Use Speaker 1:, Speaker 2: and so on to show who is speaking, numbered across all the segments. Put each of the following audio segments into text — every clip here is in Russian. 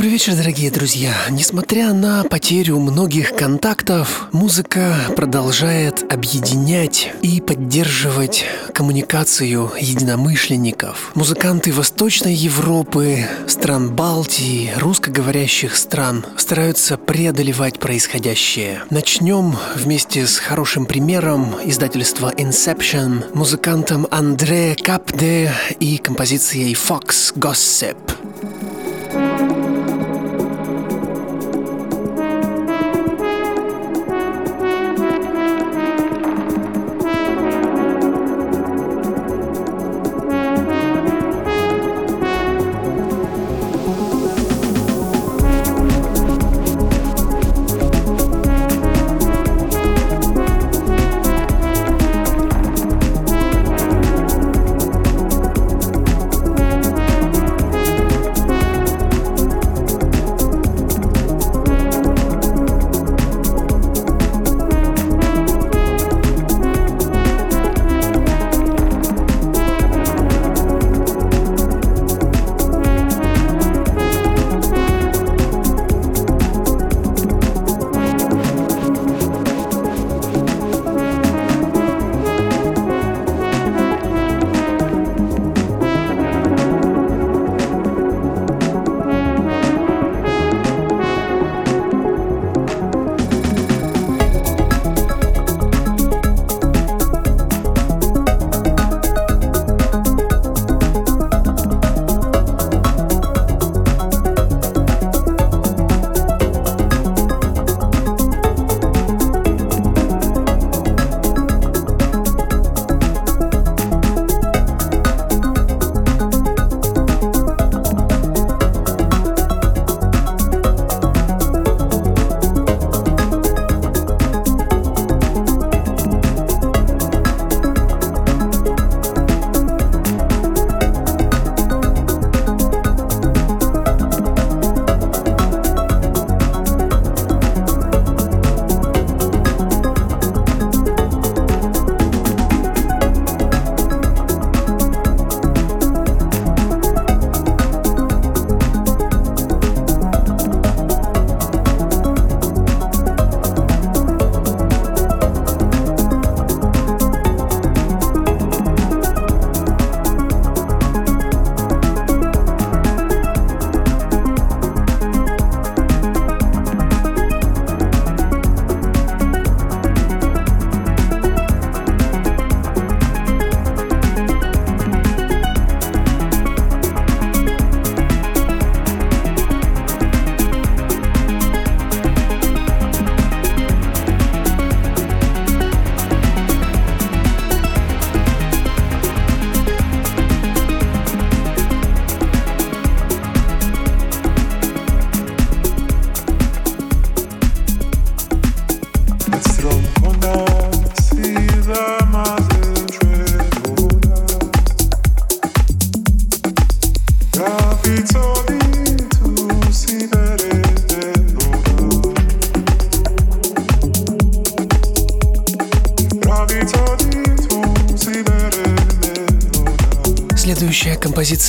Speaker 1: Добрый вечер, дорогие друзья. Несмотря на потерю многих контактов, музыка продолжает объединять и поддерживать коммуникацию единомышленников. Музыканты Восточной Европы, стран Балтии, русскоговорящих стран стараются преодолевать происходящее. Начнем вместе с хорошим примером издательства Inception, музыкантом Андре Капде и композицией Fox Gossip.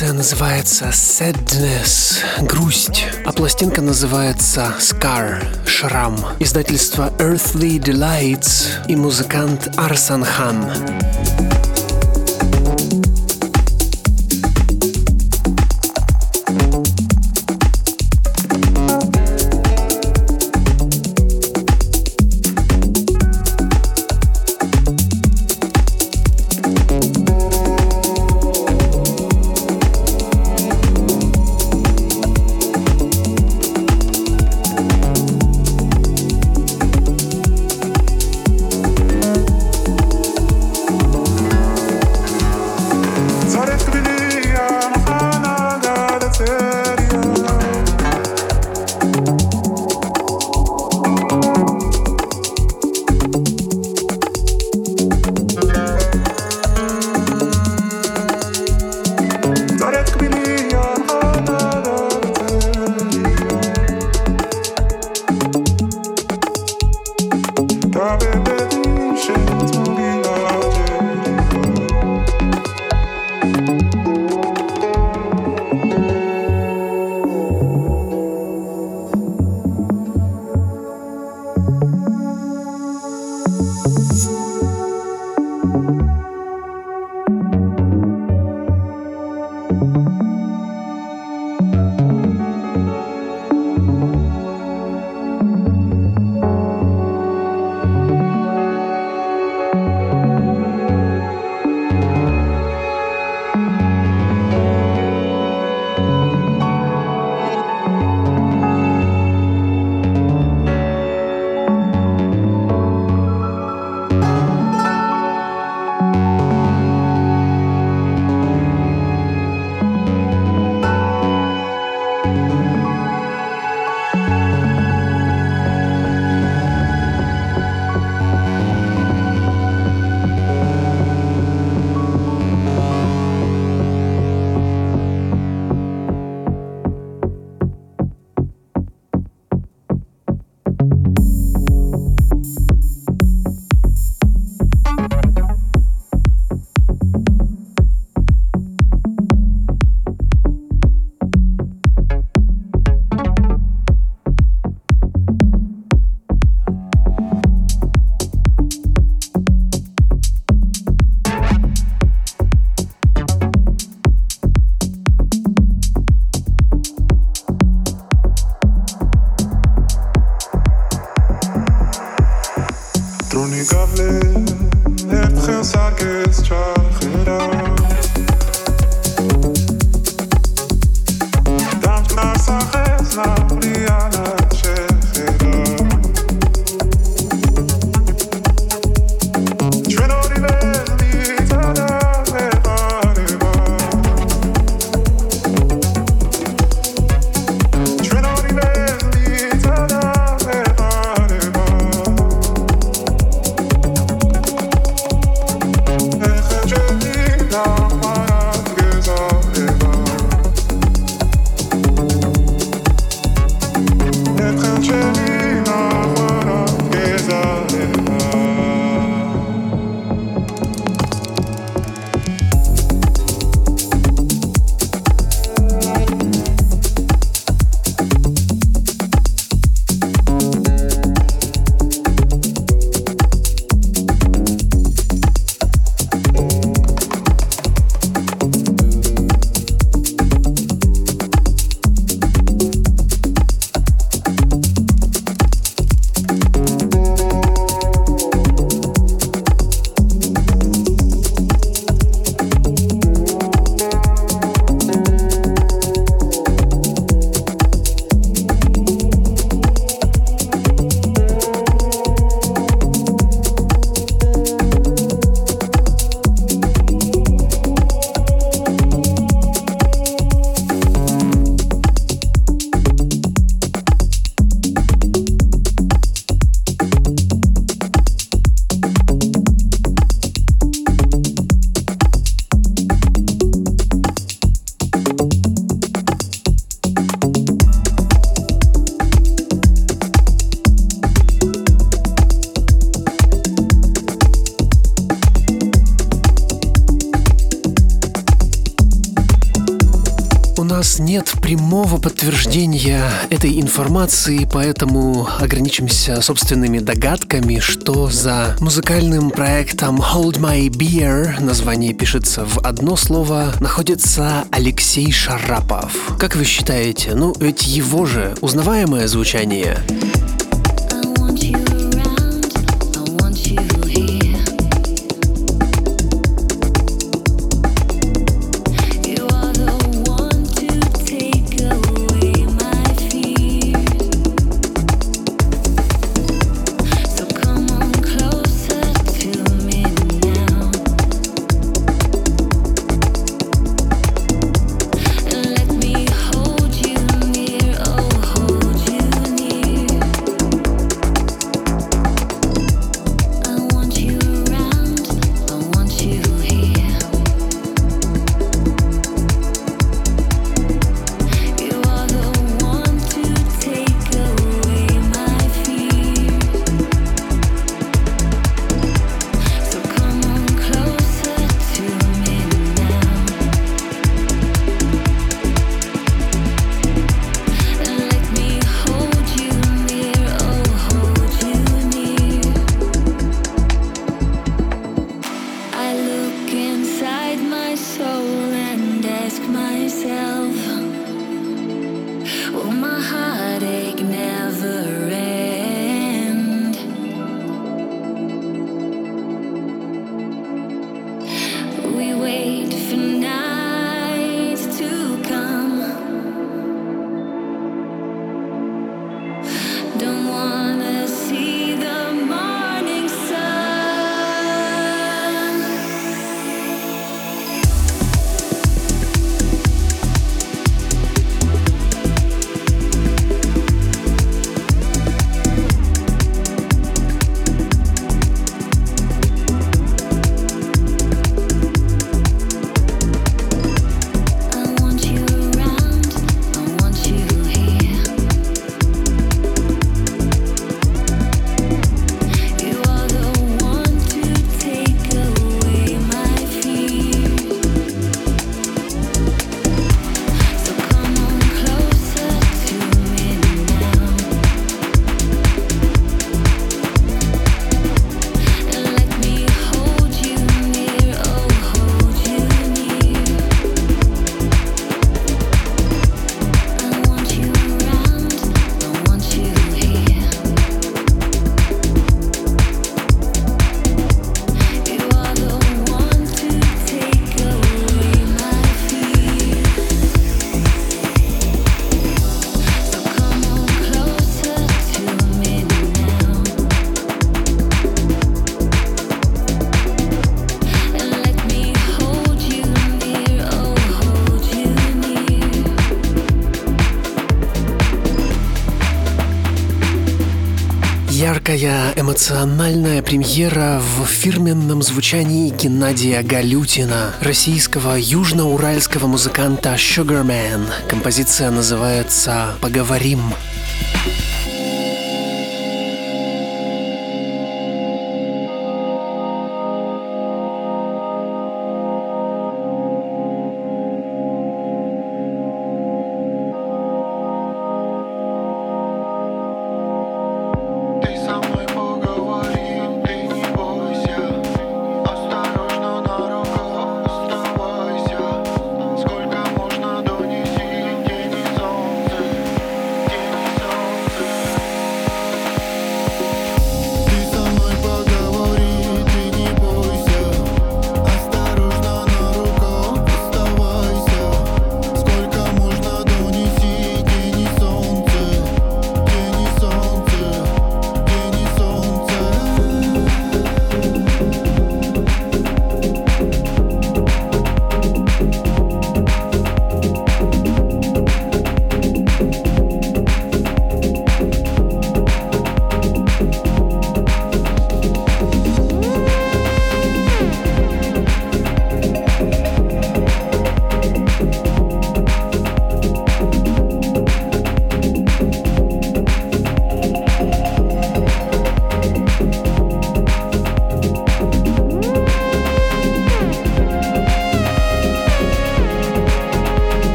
Speaker 1: Композиция называется Sadness, грусть, а пластинка называется Scar, шрам. Издательство Earthly Delights и музыкант Арсан Хан.
Speaker 2: Подтверждения этой информации, поэтому ограничимся собственными догадками, что за музыкальным проектом Hold My Beer, название пишется в одно слово, находится Алексей Шарапов. Как вы считаете, ну ведь его же узнаваемое звучание? Эмоциональная премьера в фирменном звучании Геннадия Галютина, российского южноуральского музыканта Sugarman. Композиция называется «Поговорим».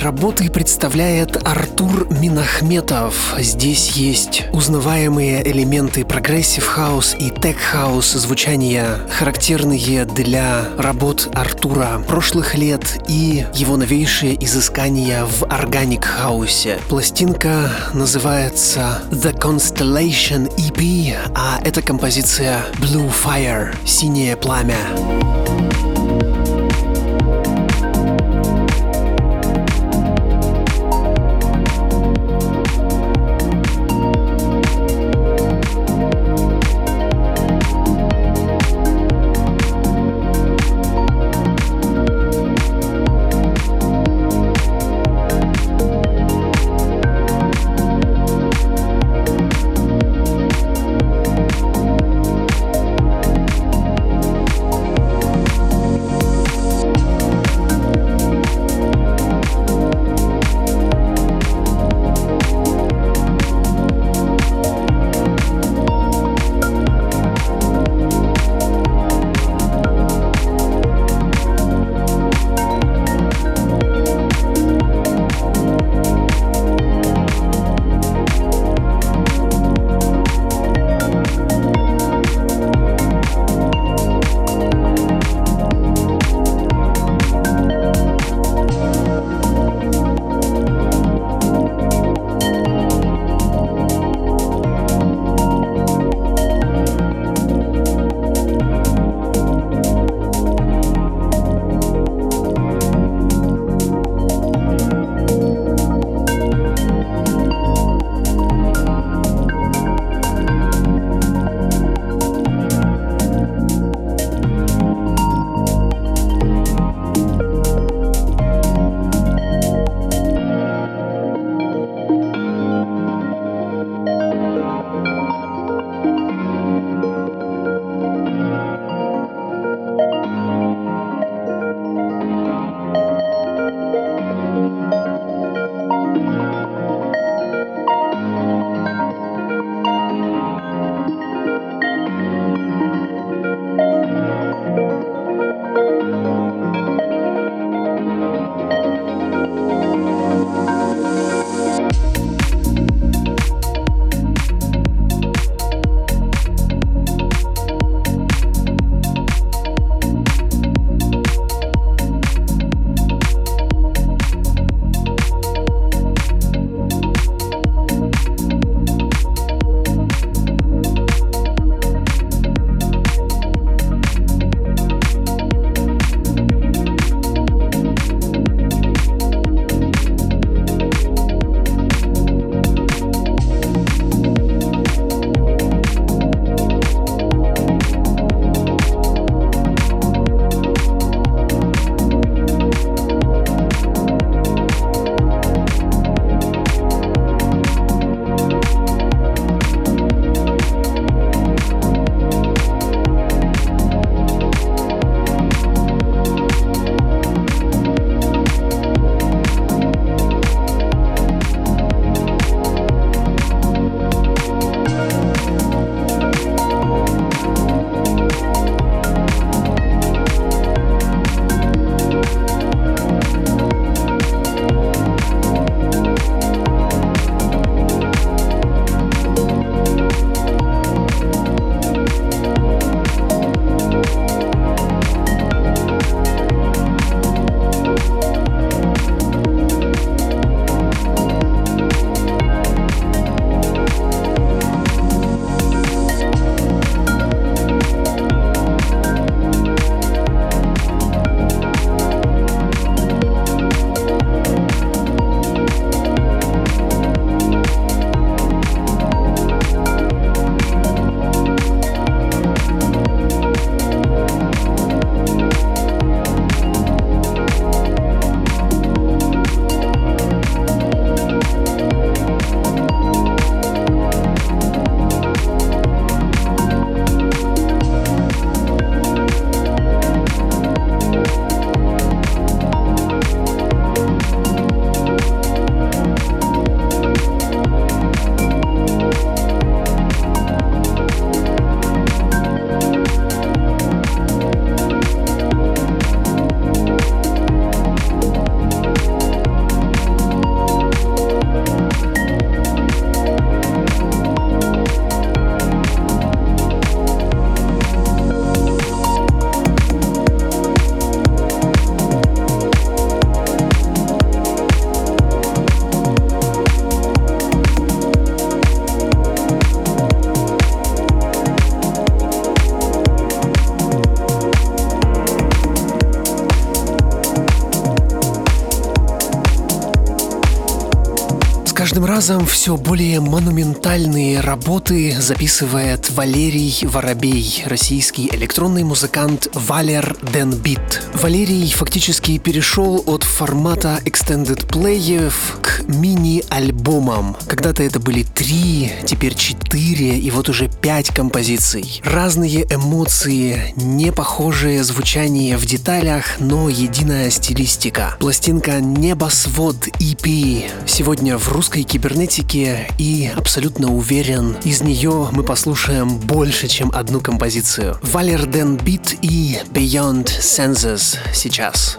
Speaker 1: Работы представляет Артур Минахметов. Здесь есть узнаваемые элементы progressive house и tech house звучания, характерные для работ Артура прошлых лет и его новейшие изыскания в organic house е. Пластинка называется The Constellation EP, а эта композиция Blue Fire, синее пламя. Разом все более монументальные работы записывает Валерий Воробей, российский электронный музыкант Валер Денбит. Валерий фактически перешел от формата extended play к мини-альбомам. Когда-то это были три, теперь четыре и вот уже пять композиций. Разные эмоции, не похожее звучание в деталях, но единая стилистика. Пластинка «Небосвод» EP сегодня в русской кибернетике и абсолютно уверен, из нее мы послушаем больше, чем одну композицию. Валер Ден Бит и Beyond Senses сейчас.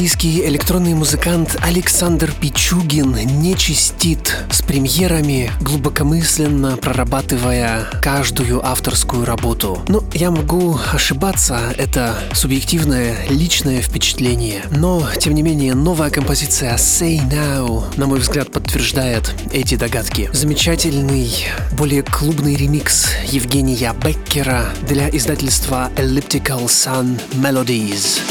Speaker 1: Российский электронный музыкант Александр Пичугин не чистит с премьерами, глубокомысленно прорабатывая каждую авторскую работу. Ну, я могу ошибаться, это субъективное личное впечатление. Но, тем не менее, новая композиция Say Now, на мой взгляд, подтверждает эти догадки. Замечательный, более клубный ремикс Евгения Беккера для издательства Elliptical Sun Melodies.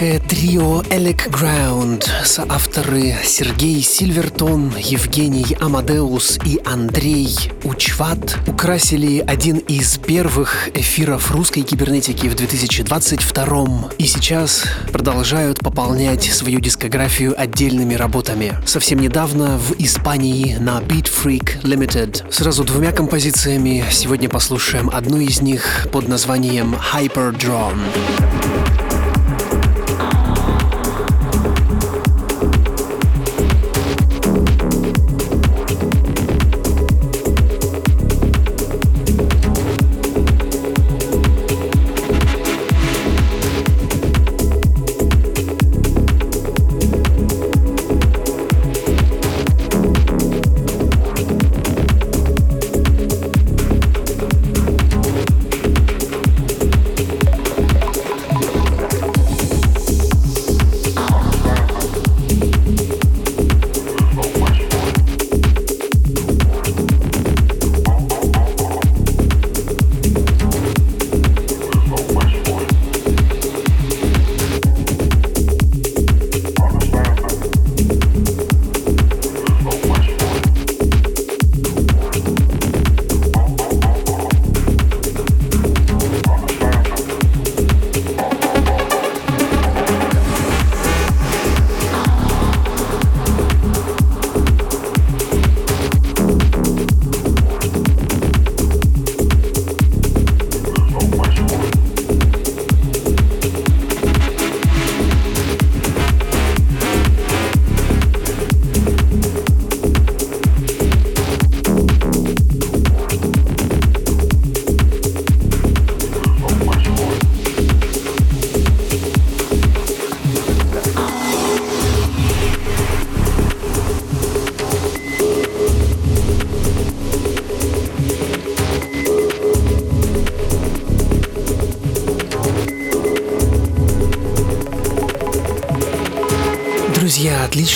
Speaker 1: Уральское трио Elec Ground, соавторы Сергей Сильвертон, Евгений Амадеус и Андрей Учват украсили один из первых эфиров русской кибернетики в 2022 и сейчас продолжают пополнять свою дискографию отдельными работами. Совсем недавно в Испании на Beat Freak Limited. Сразу двумя композициями сегодня послушаем одну из них под названием Hyper Drone.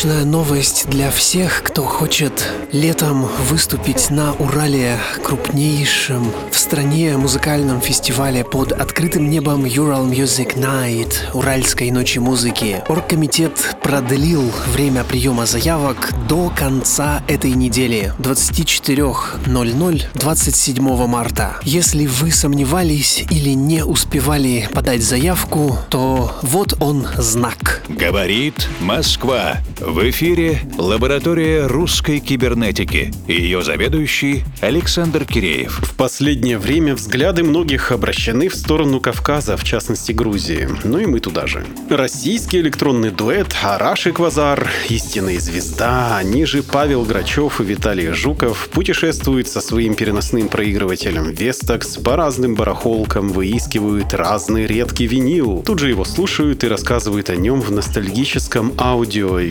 Speaker 1: Отличная новость для всех, кто хочет летом выступить на Урале, крупнейшем в стране музыкальном фестивале под открытым небом Ural Music Night, Уральской ночи музыки. Оргкомитет продлил время приема заявок до конца этой недели, 24.00 27 марта. Если вы сомневались или не успевали подать заявку, то вот он знак.
Speaker 3: Говорит Москва. В эфире лаборатория русской кибернетики. Ее заведующий Александр Киреев.
Speaker 4: В последнее время взгляды многих обращены в сторону Кавказа, в частности Грузии. Ну и мы туда же. Российский электронный дуэт Араш и Квазар, истинная звезда, они же Павел Грачев и Виталий Жуков путешествуют со своим переносным проигрывателем Vestax по разным барахолкам, выискивают разный редкий винил. Тут же его слушают и рассказывают о нем в ностальгическом аудио и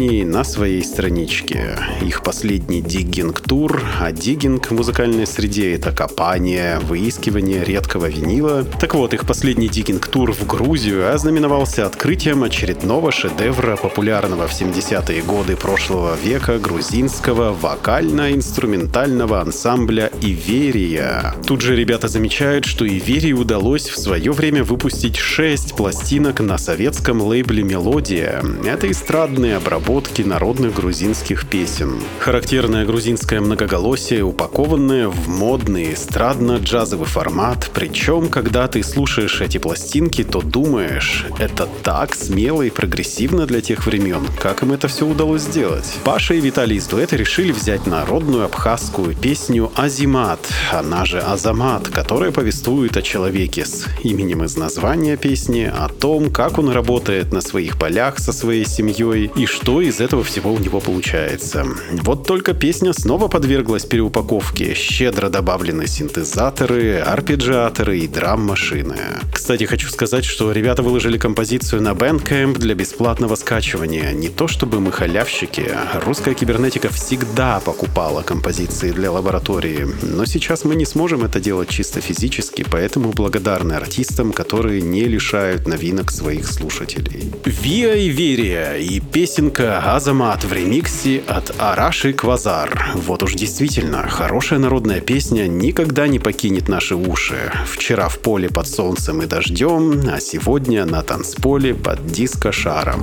Speaker 4: видеосопровождении на своей страничке. Их последний диггинг-тур, а диггинг в музыкальной среде — это копание, выискивание редкого винила. Так вот, их последний диггинг-тур в Грузию ознаменовался открытием очередного шедевра популярного в 70-е годы прошлого века грузинского вокально-инструментального ансамбля «Иверия». Тут же ребята замечают, что «Иверии» удалось в свое время выпустить 6 пластинок на советском лейбле «Мелодия». Это эстрадные обработки народных грузинских песен. Характерное грузинское многоголосие, упакованное в модный эстрадно-джазовый формат. Причем, когда ты слушаешь эти пластинки, то думаешь, это так смело и прогрессивно для тех времен. Как им это все удалось сделать? Паша и Виталий из дуэта решили взять народную абхазскую песню «Азимат», она же «Азамат», которая повествует о человеке с именем из названия песни, о том, как он работает на своих полях со своей семьей и что из этого всего у него получается. Вот только песня снова подверглась переупаковке. Щедро добавлены синтезаторы, арпеджиаторы и драм-машины. Кстати, хочу сказать, что ребята выложили композицию на Bandcamp для бесплатного скачивания. Не то чтобы мы халявщики, русская кибернетика всегда покупала композиции для лаборатории, но сейчас мы не сможем это делать чисто физически, поэтому благодарны артистам, которые не лишают новинок своих слушателей. Виа и Верия и песенка Азамат в ремиксе от Араши Квазар. Вот уж действительно, хорошая народная песня
Speaker 5: никогда не покинет наши уши. Вчера в поле под солнцем и дождем, а сегодня на танцполе под диско-шаром.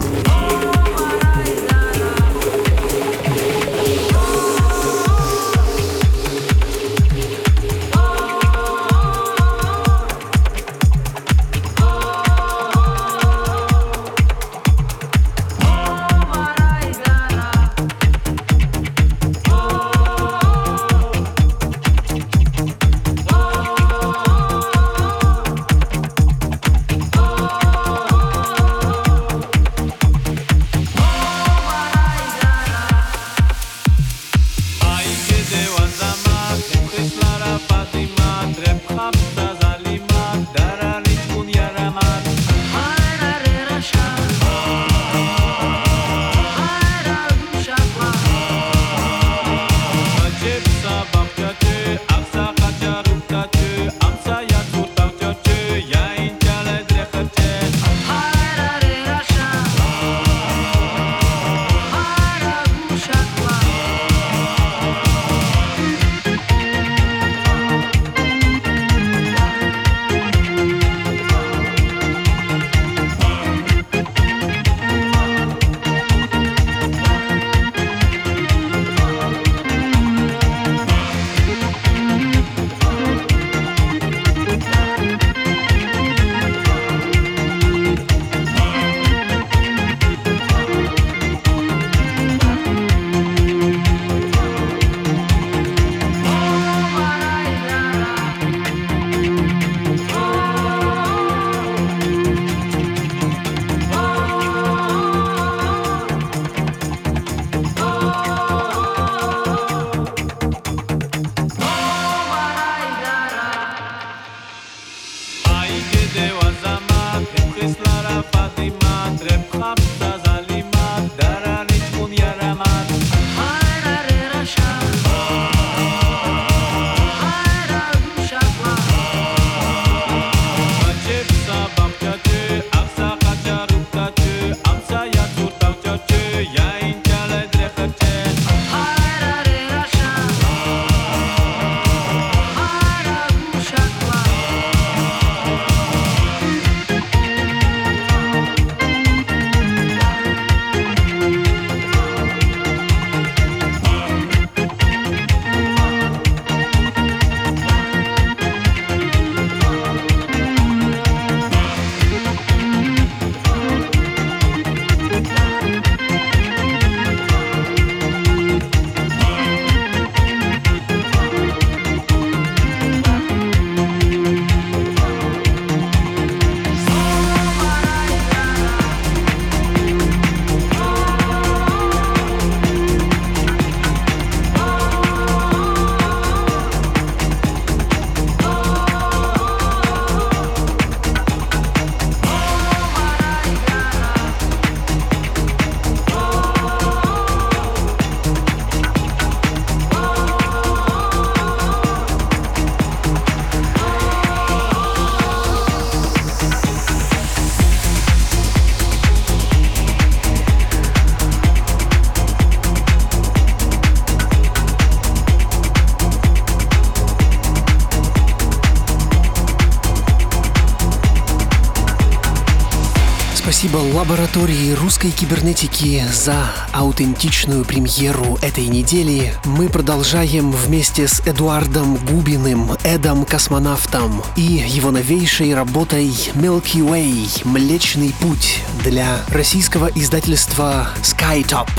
Speaker 1: Спасибо лаборатории русской кибернетики за аутентичную премьеру этой недели. Мы продолжаем вместе с Эдуардом Губиным, Эдом Космонавтом и его новейшей работой Milky Way – Млечный путь для российского издательства Skytop.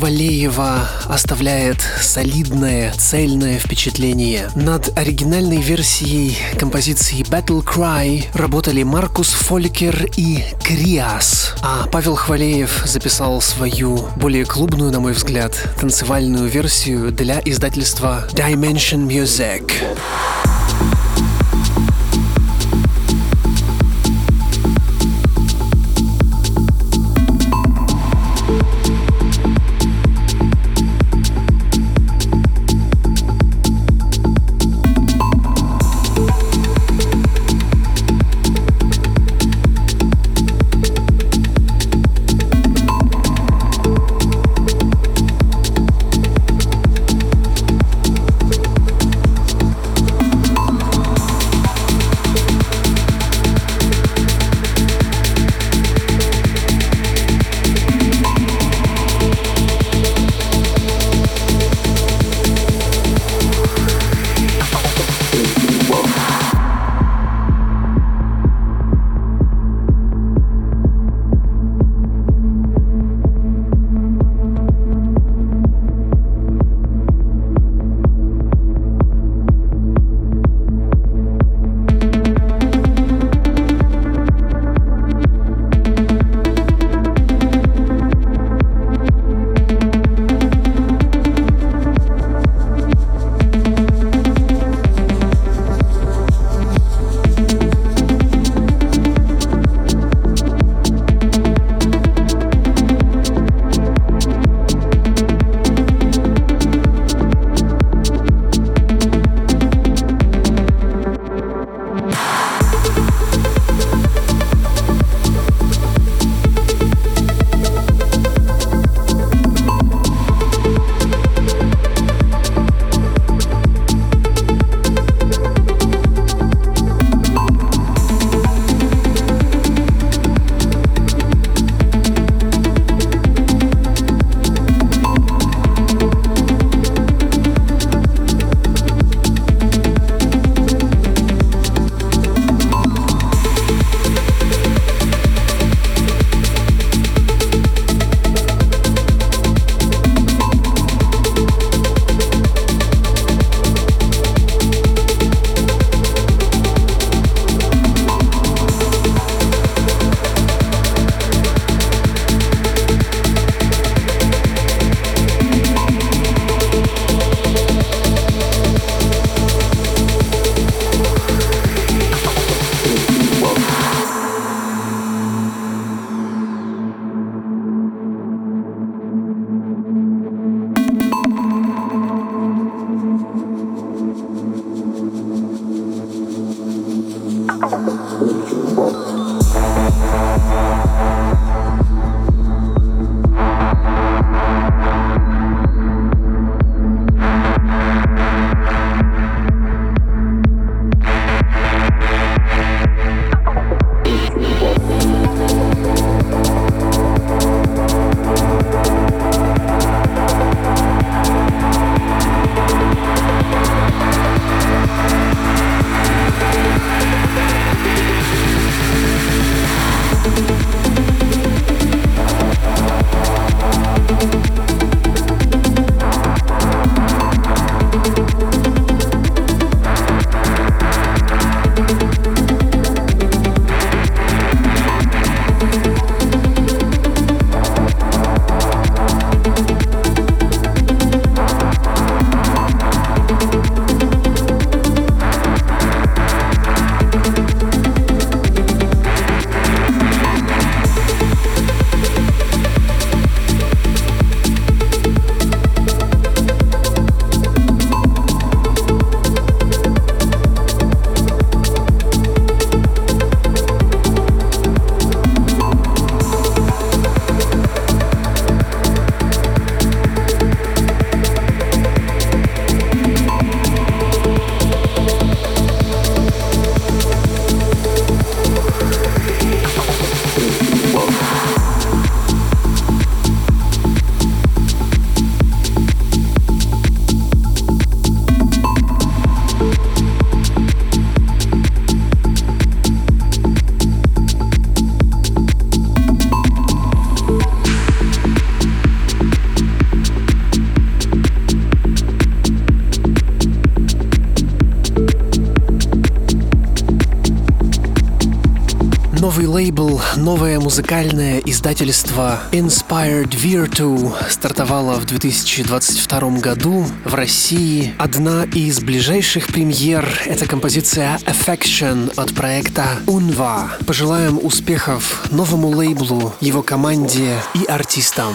Speaker 1: Павла Хвалеева оставляет солидное, цельное впечатление. Над оригинальной версией композиции Battle Cry работали Маркус Фолькер и Криас, а Павел Хвалеев записал свою более клубную, на мой взгляд, танцевальную версию для издательства Dimension Music.
Speaker 6: Лейбл, новое музыкальное издательство Inspired Virtu стартовало в 2022 году в России. Одна из ближайших премьер — это композиция Affection от проекта Unva. Пожелаем успехов новому лейблу, его команде и артистам.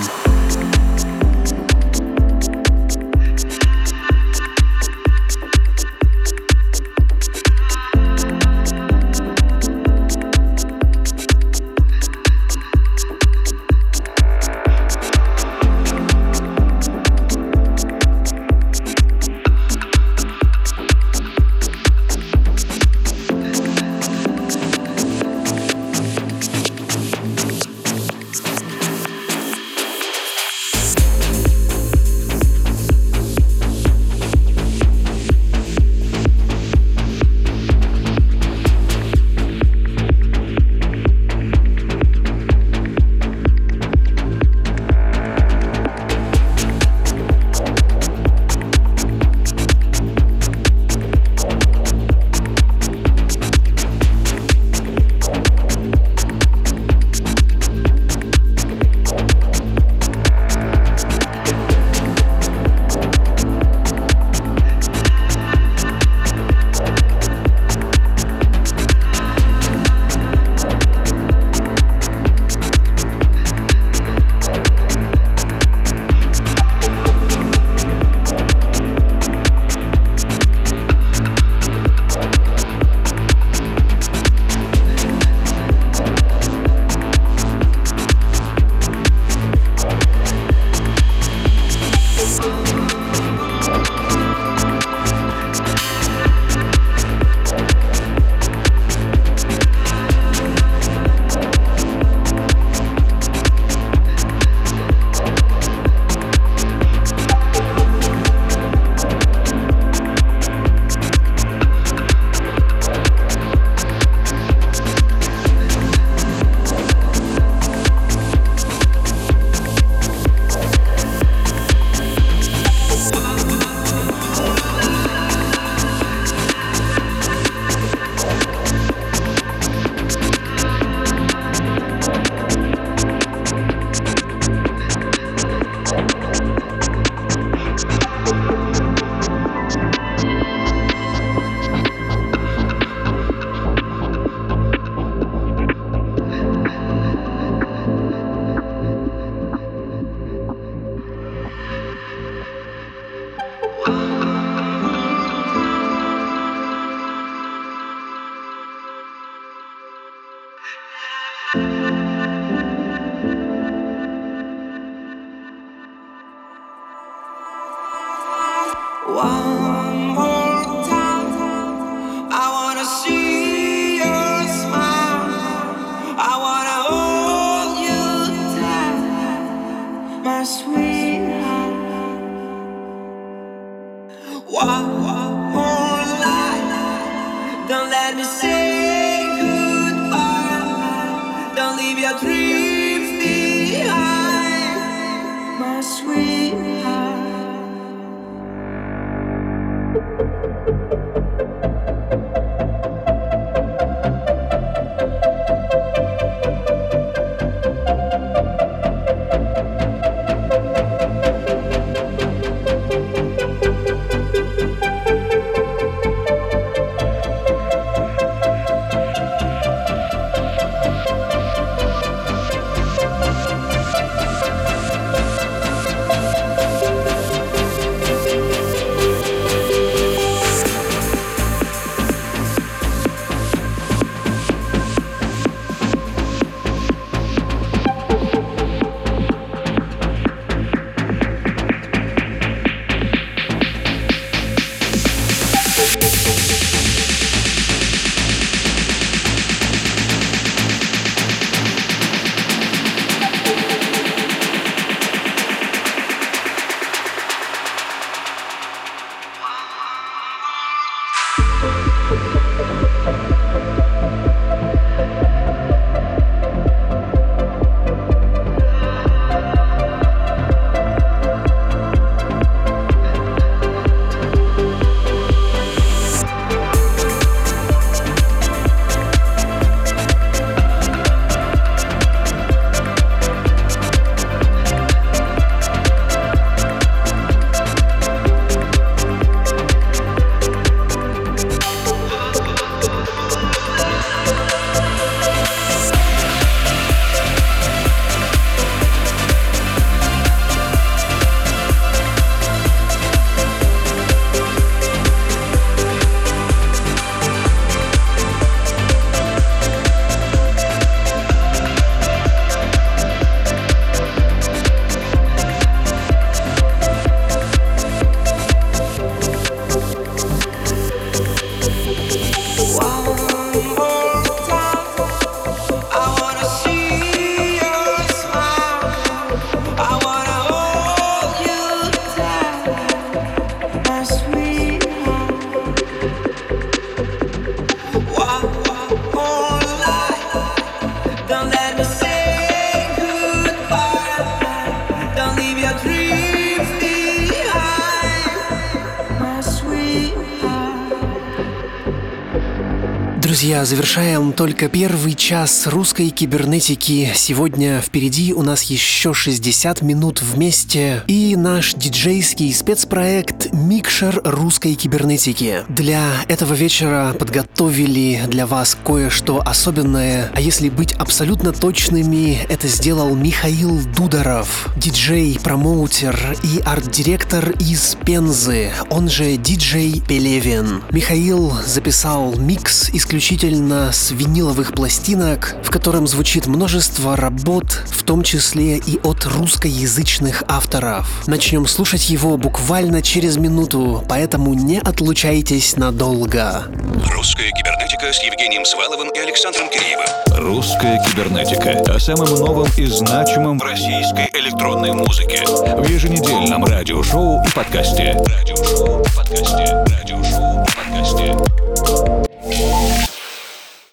Speaker 1: Друзья, завершаем только первый час русской кибернетики. Сегодня впереди у нас еще 60 минут вместе и наш диджейский спецпроект «Микшер русской кибернетики». Для этого вечера подготовили для вас кое-что особенное, а если быть абсолютно точными, это сделал Михаил Дударов, диджей, промоутер и арт-директор из Пензы, он же диджей Пелевин. Михаил записал микс исключительно с виниловых пластинок, котором звучит множество работ, в том числе и от русскоязычных авторов. Начнем слушать его буквально через минуту, поэтому не отлучайтесь надолго.
Speaker 7: Русская кибернетика с Евгением Сваловым и Александром Киреевым.
Speaker 3: Русская кибернетика. О самом новом и значимом в российской электронной музыке. В еженедельном радиошоу и подкасте. Радиошоу и подкасте. Радиошоу и подкасте.